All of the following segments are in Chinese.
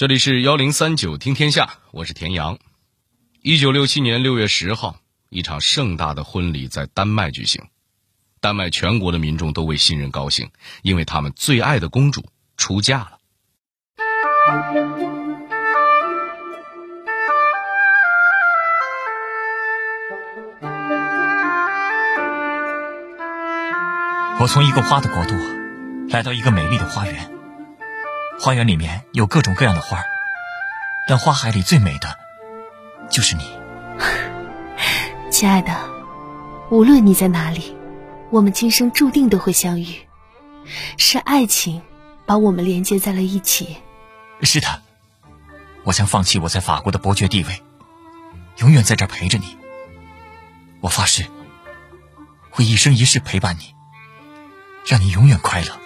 这里是幺零三九听天下，我是田阳。一九六七年六月十号，一场盛大的婚礼在丹麦举行，丹麦全国的民众都为新人高兴，因为他们最爱的公主出嫁了。我从一个花的国度来到一个美丽的花园，花园里面有各种各样的花，但花海里最美的就是你，亲爱的。无论你在哪里，我们今生注定都会相遇，是爱情把我们连接在了一起。是的，我将放弃我在法国的伯爵地位，永远在这儿陪着你。我发誓，会一生一世陪伴你。让你永远快乐。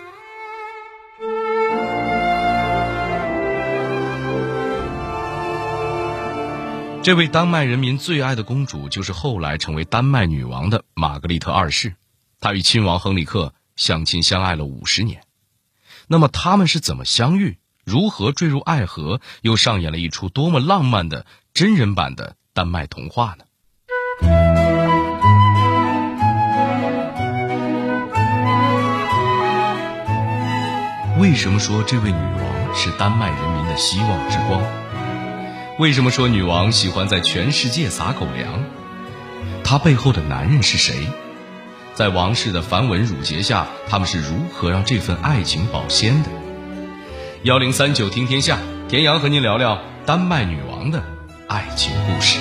这位丹麦人民最爱的公主，就是后来成为丹麦女王的玛格丽特二世。她与亲王亨里克相亲相爱了五十年。那么他们是怎么相遇？如何坠入爱河？又上演了一出多么浪漫的真人版的丹麦童话呢？为什么说这位女王是丹麦人民的希望之光？为什么说女王喜欢在全世界撒狗粮？她背后的男人是谁？在王室的繁文缛节下，他们是如何让这份爱情保鲜的？幺零三九听天下，田阳和您聊聊丹麦女王的爱情故事。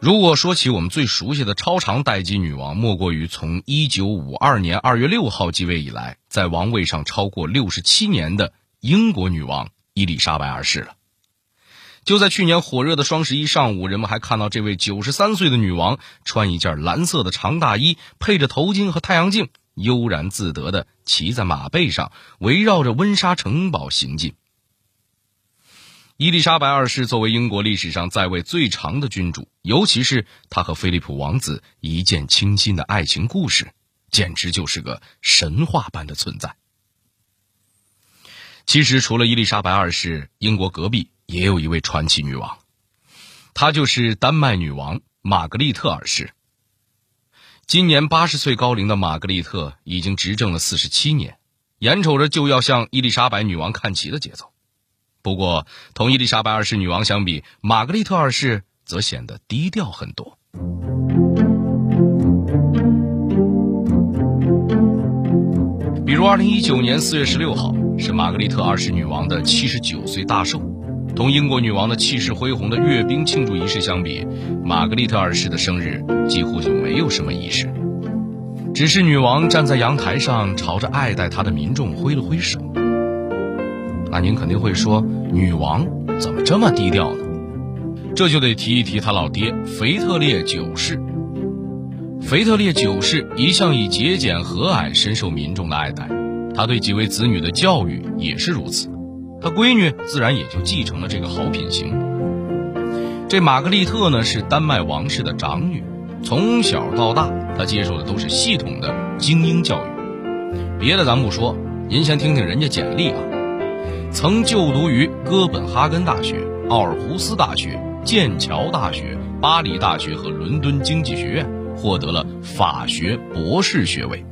如果说起我们最熟悉的超长待机女王，莫过于从一九五二年二月六号继位以来，在王位上超过六十七年的英国女王伊丽莎白二世了。就在去年火热的双十一上午，人们还看到这位九十三岁的女王穿一件蓝色的长大衣，配着头巾和太阳镜，悠然自得地骑在马背上，围绕着温莎城堡行进。伊丽莎白二世作为英国历史上在位最长的君主，尤其是她和菲利普王子一见倾心的爱情故事，简直就是个神话般的存在。其实，除了伊丽莎白二世，英国隔壁也有一位传奇女王，她就是丹麦女王玛格丽特二世。今年八十岁高龄的玛格丽特已经执政了四十七年，眼瞅着就要向伊丽莎白女王看齐的节奏。不过，同伊丽莎白二世女王相比，玛格丽特二世则显得低调很多。比如，二零一九年四月十六号是玛格丽特二世女王的七十九岁大寿，同英国女王的气势恢宏的阅兵庆祝仪式相比，玛格丽特二世的生日几乎就没有什么仪式，只是女王站在阳台上，朝着爱戴她的民众挥了挥手。那您肯定会说，女王怎么这么低调呢？这就得提一提她老爹腓特烈九世。腓特烈九世一向以节俭和蔼深受民众的爱戴，他对几位子女的教育也是如此，他闺女自然也就继承了这个好品行。这玛格丽特呢是丹麦王室的长女，从小到大她接受的都是系统的精英教育。别的咱不说，您先听听人家简历啊。曾就读于哥本哈根大学、奥尔胡斯大学、剑桥大学、巴黎大学和伦敦经济学院，获得了法学博士学位。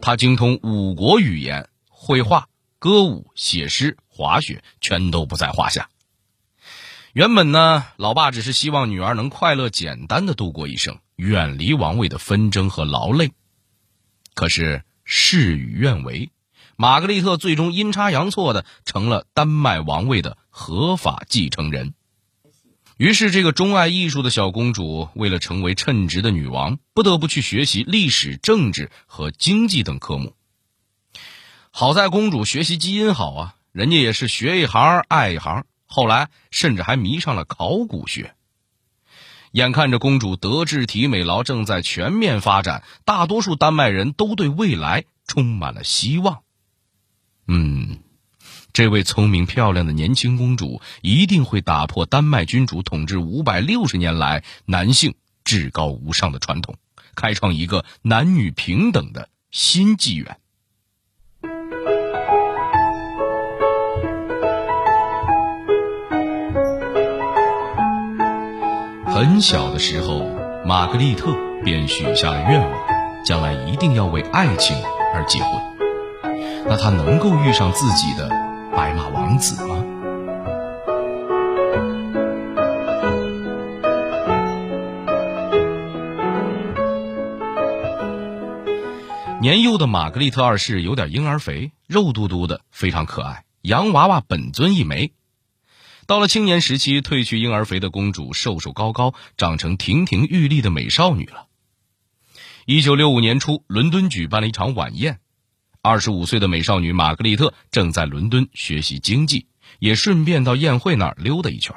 他精通五国语言、绘画、歌舞、写诗、滑雪，全都不在话下。原本呢，老爸只是希望女儿能快乐简单的度过一生，远离王位的纷争和劳累。可是事与愿违。玛格丽特最终阴差阳错的成了丹麦王位的合法继承人。于是，这个钟爱艺术的小公主为了成为称职的女王，不得不去学习历史、政治和经济等科目。好在公主学习基因好啊，人家也是学一行爱一行，后来甚至还迷上了考古学。眼看着公主德智体美劳正在全面发展，大多数丹麦人都对未来充满了希望。嗯，这位聪明漂亮的年轻公主一定会打破丹麦君主统治五百六十年来男性至高无上的传统，开创一个男女平等的新纪元。很小的时候，玛格丽特便许下了愿望，将来一定要为爱情而结婚。那她能够遇上自己的白马王子吗？年幼的玛格丽特二世有点婴儿肥，肉嘟嘟的，非常可爱，洋娃娃本尊一枚。到了青年时期，褪去婴儿肥的公主瘦瘦高高，长成亭亭玉立的美少女了。一九六五年初，伦敦举办了一场晚宴，二十五岁的美少女玛格丽特正在伦敦学习经济，也顺便到宴会那儿溜达一圈。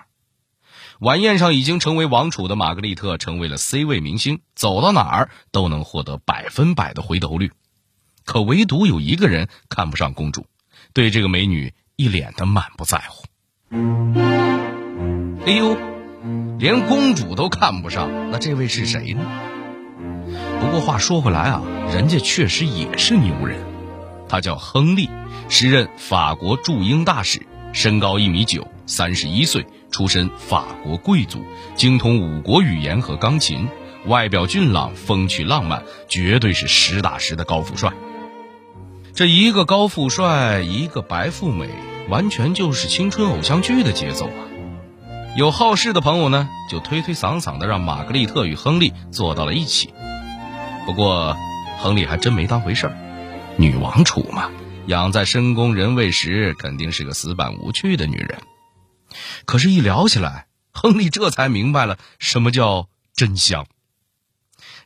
晚宴上已经成为王储的玛格丽特成为了 C 位明星，走到哪儿都能获得百分百的回头率。可唯独有一个人看不上公主，对这个美女一脸的满不在乎。哎呦，连公主都看不上，那这位是谁呢？不过话说回来啊，人家确实也是牛人，他叫亨利，时任法国驻英大使，身高一米九，三十一岁，出身法国贵族，精通五国语言和钢琴，外表俊朗，风趣浪漫，绝对是实打实的高富帅。这一个高富帅，一个白富美。完全就是青春偶像剧的节奏啊！有好事的朋友呢，就推推搡搡的让玛格丽特与亨利坐到了一起。不过，亨利还真没当回事儿，女王储嘛，养在深宫人未识，肯定是个死板无趣的女人。可是，一聊起来，亨利这才明白了什么叫真香。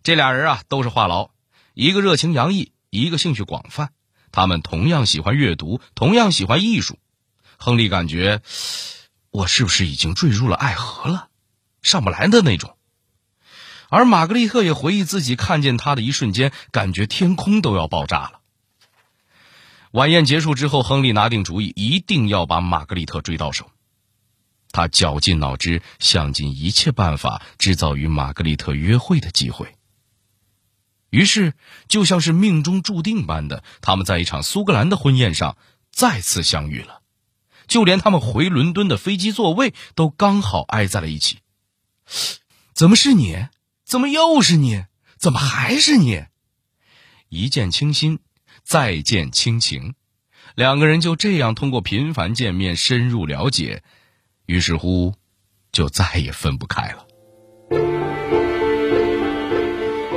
这俩人啊，都是话痨，一个热情洋溢，一个兴趣广泛，他们同样喜欢阅读，同样喜欢艺术。亨利感觉，我是不是已经坠入了爱河了，上不来的那种。而玛格丽特也回忆自己看见他的一瞬间，感觉天空都要爆炸了。晚宴结束之后，亨利拿定主意，一定要把玛格丽特追到手。他绞尽脑汁，想尽一切办法，制造与玛格丽特约会的机会。于是，就像是命中注定般的，他们在一场苏格兰的婚宴上再次相遇了。就连他们回伦敦的飞机座位都刚好挨在了一起。怎么是你？怎么又是你？怎么还是你？一见倾心，再见亲情，两个人就这样通过频繁见面深入了解，于是乎，就再也分不开了。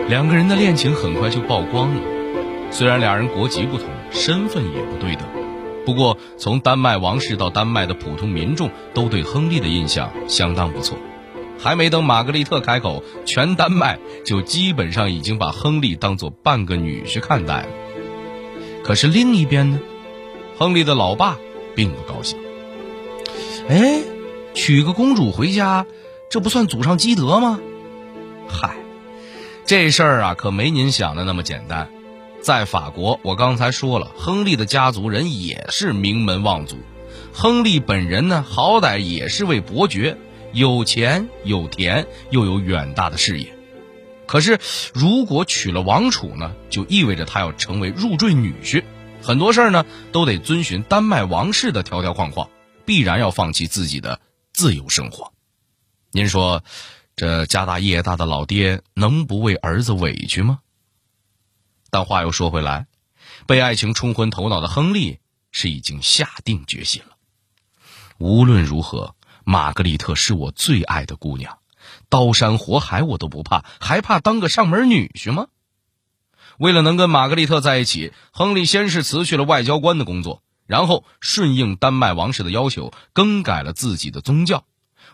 两个人的恋情很快就曝光了，虽然俩人国籍不同，身份也不对等。不过，从丹麦王室到丹麦的普通民众都对亨利的印象相当不错。还没等玛格丽特开口，全丹麦就基本上已经把亨利当做半个女婿看待了。可是另一边呢，亨利的老爸并不高兴。哎，娶个公主回家，这不算祖上积德吗？嗨，这事儿啊，可没您想的那么简单。在法国，我刚才说了，亨利的家族人也是名门望族。亨利本人呢，好歹也是位伯爵，有钱有田，又有远大的事业。可是，如果娶了王储呢，就意味着他要成为入赘女婿，很多事儿呢都得遵循丹麦王室的条条框框，必然要放弃自己的自由生活。您说，这家大业大的老爹能不为儿子委屈吗？但话又说回来，被爱情冲昏头脑的亨利是已经下定决心了。无论如何，玛格丽特是我最爱的姑娘，刀山火海我都不怕，还怕当个上门女婿吗？为了能跟玛格丽特在一起，亨利先是辞去了外交官的工作，然后顺应丹麦王室的要求，更改了自己的宗教。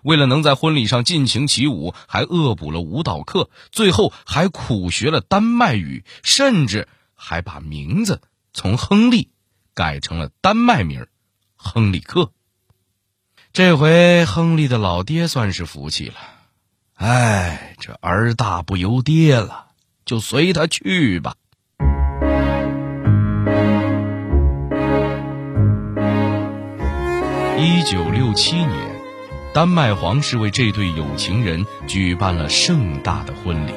为了能在婚礼上尽情起舞，还恶补了舞蹈课，最后还苦学了丹麦语，甚至还把名字从亨利改成了丹麦名亨利克。这回亨利的老爹算是服气了，哎，这儿大不由爹了，就随他去吧。一九六七年。丹麦皇室为这对有情人举办了盛大的婚礼。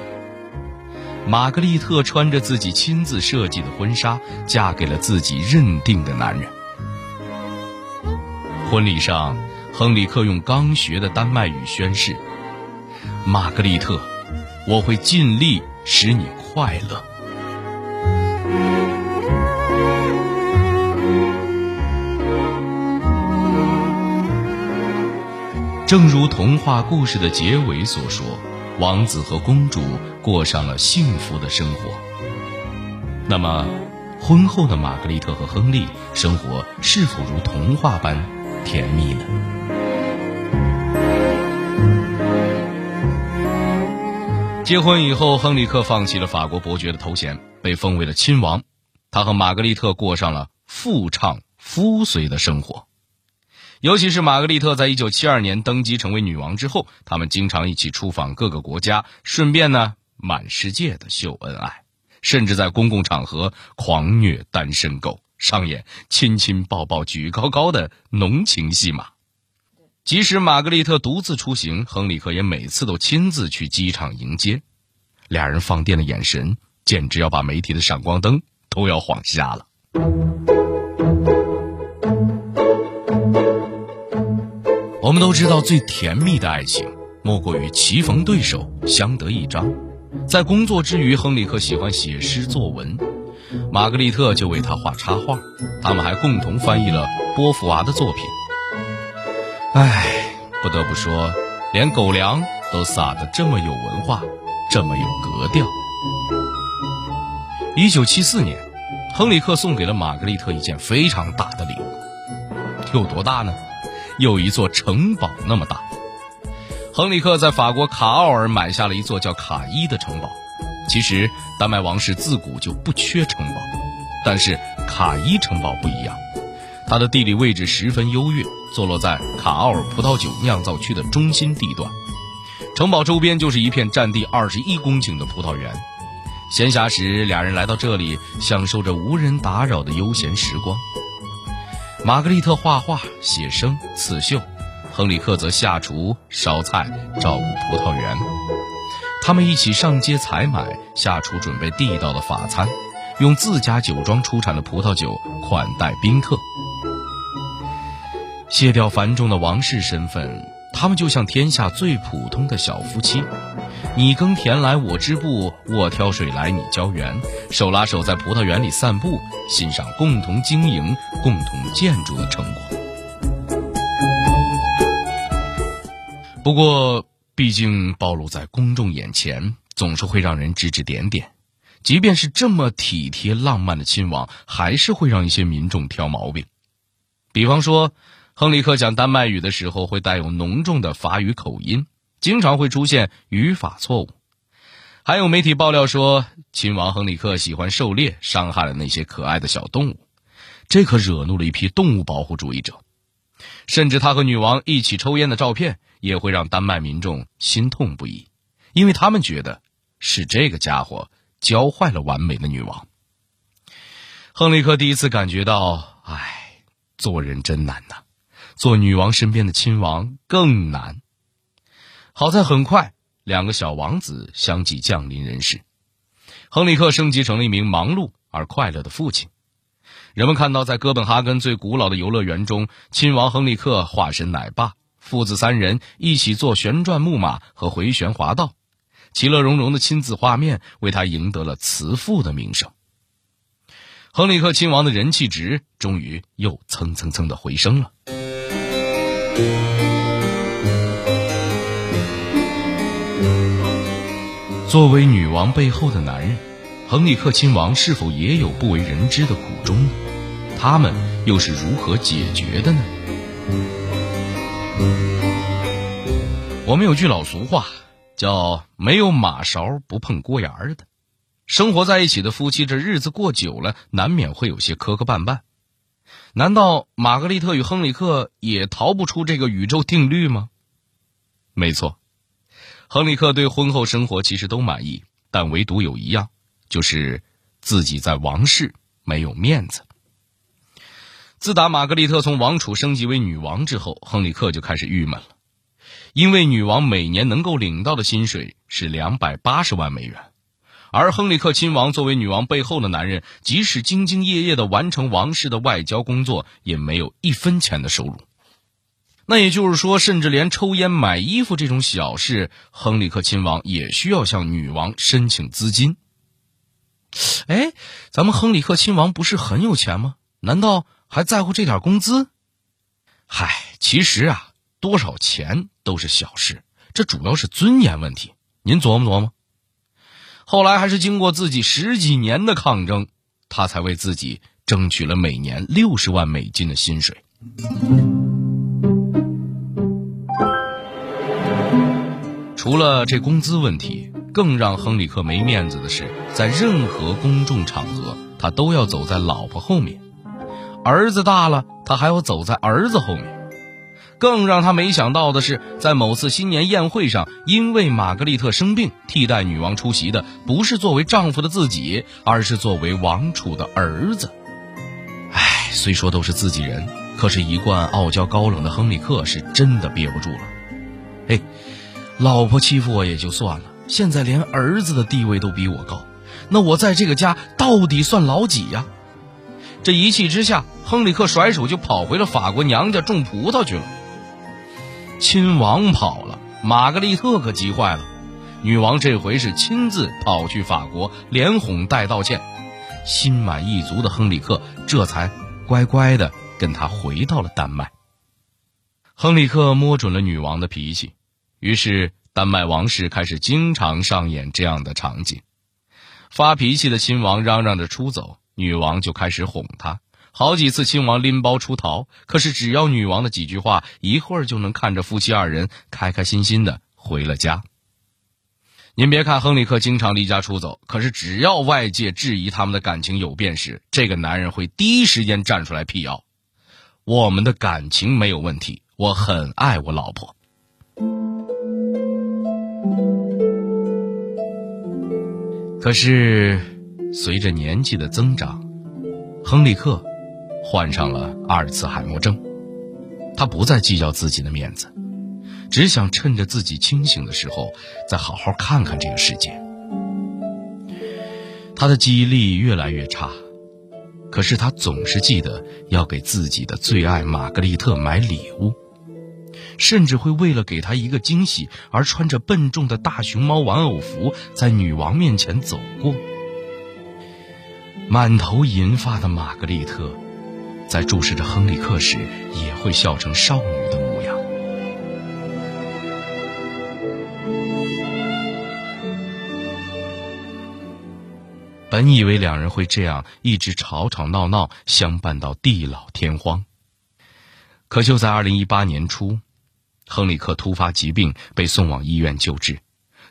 玛格丽特穿着自己亲自设计的婚纱，嫁给了自己认定的男人。婚礼上，亨里克用刚学的丹麦语宣誓：“玛格丽特，我会尽力使你快乐。”正如童话故事的结尾所说，王子和公主过上了幸福的生活。那么，婚后的玛格丽特和亨利生活是否如童话般甜蜜呢？结婚以后，亨利克放弃了法国伯爵的头衔，被封为了亲王。他和玛格丽特过上了夫唱夫随的生活。尤其是玛格丽特在一九七二年登基成为女王之后，他们经常一起出访各个国家，顺便呢满世界的秀恩爱，甚至在公共场合狂虐单身狗，上演亲亲抱抱举高高的浓情戏码。即使玛格丽特独自出行，亨利克也每次都亲自去机场迎接，俩人放电的眼神，简直要把媒体的闪光灯都要晃瞎了。我们都知道，最甜蜜的爱情莫过于棋逢对手，相得益彰。在工作之余，亨利克喜欢写诗作文，玛格丽特就为他画插画。他们还共同翻译了波伏娃的作品。唉，不得不说，连狗粮都撒得这么有文化，这么有格调。一九七四年，亨利克送给了玛格丽特一件非常大的礼物，有多大呢？有一座城堡那么大，亨利克在法国卡奥尔买下了一座叫卡伊的城堡。其实丹麦王室自古就不缺城堡，但是卡伊城堡不一样，它的地理位置十分优越，坐落在卡奥尔葡萄酒酿造区的中心地段。城堡周边就是一片占地二十一公顷的葡萄园。闲暇时，俩人来到这里，享受着无人打扰的悠闲时光。玛格丽特画画、写生、刺绣，亨里克则下厨、烧菜、照顾葡萄园。他们一起上街采买，下厨准备地道的法餐，用自家酒庄出产的葡萄酒款待宾客。卸掉繁重的王室身份，他们就像天下最普通的小夫妻。你耕田来我织布，我挑水来你浇园，手拉手在葡萄园里散步，欣赏共同经营、共同建筑的成果。不过，毕竟暴露在公众眼前，总是会让人指指点点。即便是这么体贴浪漫的亲王，还是会让一些民众挑毛病。比方说，亨利克讲丹麦语的时候，会带有浓重的法语口音。经常会出现语法错误，还有媒体爆料说，亲王亨利克喜欢狩猎，伤害了那些可爱的小动物，这可惹怒了一批动物保护主义者。甚至他和女王一起抽烟的照片，也会让丹麦民众心痛不已，因为他们觉得是这个家伙教坏了完美的女王。亨利克第一次感觉到，唉，做人真难呐，做女王身边的亲王更难。好在很快，两个小王子相继降临人世，亨利克升级成了一名忙碌而快乐的父亲。人们看到，在哥本哈根最古老的游乐园中，亲王亨利克化身奶爸，父子三人一起坐旋转木马和回旋滑道，其乐融融的亲子画面为他赢得了慈父的名声。亨利克亲王的人气值终于又蹭蹭蹭的回升了。作为女王背后的男人，亨利克亲王是否也有不为人知的苦衷呢？他们又是如何解决的呢？我们有句老俗话，叫“没有马勺不碰锅沿儿”的。生活在一起的夫妻，这日子过久了，难免会有些磕磕绊绊。难道玛格丽特与亨利克也逃不出这个宇宙定律吗？没错。亨利克对婚后生活其实都满意，但唯独有一样，就是自己在王室没有面子。自打玛格丽特从王储升级为女王之后，亨利克就开始郁闷了，因为女王每年能够领到的薪水是两百八十万美元，而亨利克亲王作为女王背后的男人，即使兢兢业业的完成王室的外交工作，也没有一分钱的收入。那也就是说，甚至连抽烟、买衣服这种小事，亨利克亲王也需要向女王申请资金。哎，咱们亨利克亲王不是很有钱吗？难道还在乎这点工资？嗨，其实啊，多少钱都是小事，这主要是尊严问题。您琢磨琢磨。后来还是经过自己十几年的抗争，他才为自己争取了每年六十万美金的薪水。除了这工资问题，更让亨里克没面子的是，在任何公众场合，他都要走在老婆后面。儿子大了，他还要走在儿子后面。更让他没想到的是，在某次新年宴会上，因为玛格丽特生病，替代女王出席的不是作为丈夫的自己，而是作为王储的儿子。唉，虽说都是自己人，可是，一贯傲娇高冷的亨利克是真的憋不住了。嘿。老婆欺负我也就算了，现在连儿子的地位都比我高，那我在这个家到底算老几呀？这一气之下，亨利克甩手就跑回了法国娘家种葡萄去了。亲王跑了，玛格丽特可急坏了。女王这回是亲自跑去法国，连哄带道歉。心满意足的亨利克这才乖乖的跟他回到了丹麦。亨利克摸准了女王的脾气。于是，丹麦王室开始经常上演这样的场景：发脾气的亲王嚷嚷着出走，女王就开始哄他。好几次，亲王拎包出逃，可是只要女王的几句话，一会儿就能看着夫妻二人开开心心的回了家。您别看亨利克经常离家出走，可是只要外界质疑他们的感情有变时，这个男人会第一时间站出来辟谣：“我们的感情没有问题，我很爱我老婆。”可是，随着年纪的增长，亨利克患上了阿尔茨海默症。他不再计较自己的面子，只想趁着自己清醒的时候，再好好看看这个世界。他的记忆力越来越差，可是他总是记得要给自己的最爱玛格丽特买礼物。甚至会为了给她一个惊喜而穿着笨重的大熊猫玩偶服在女王面前走过。满头银发的玛格丽特，在注视着亨利克时，也会笑成少女的模样。本以为两人会这样一直吵吵闹闹相伴到地老天荒，可就在二零一八年初。亨利克突发疾病，被送往医院救治，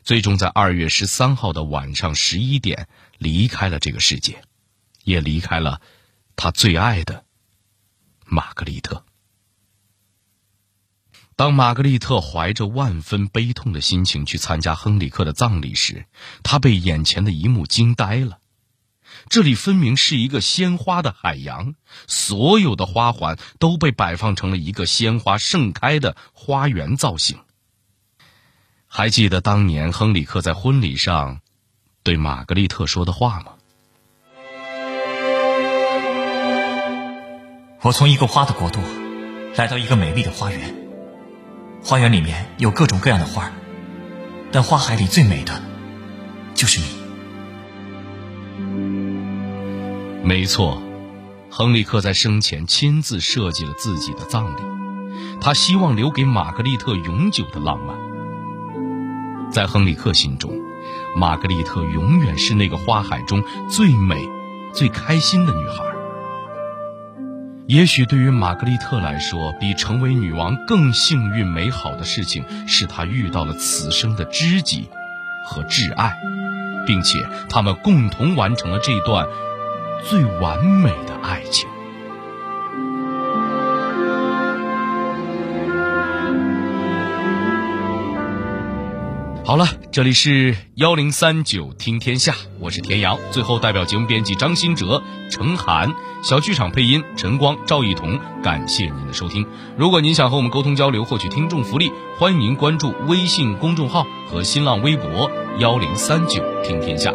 最终在二月十三号的晚上十一点离开了这个世界，也离开了他最爱的玛格丽特。当玛格丽特怀着万分悲痛的心情去参加亨利克的葬礼时，她被眼前的一幕惊呆了。这里分明是一个鲜花的海洋，所有的花环都被摆放成了一个鲜花盛开的花园造型。还记得当年亨利克在婚礼上对玛格丽特说的话吗？我从一个花的国度来到一个美丽的花园，花园里面有各种各样的花，但花海里最美的就是你。没错，亨利克在生前亲自设计了自己的葬礼，他希望留给玛格丽特永久的浪漫。在亨利克心中，玛格丽特永远是那个花海中最美、最开心的女孩。也许对于玛格丽特来说，比成为女王更幸运美好的事情，是她遇到了此生的知己和挚爱，并且他们共同完成了这段。最完美的爱情。好了，这里是幺零三九听天下，我是田阳。最后，代表节目编辑张新哲、程涵，小剧场配音陈光、赵一彤，感谢您的收听。如果您想和我们沟通交流，获取听众福利，欢迎您关注微信公众号和新浪微博幺零三九听天下。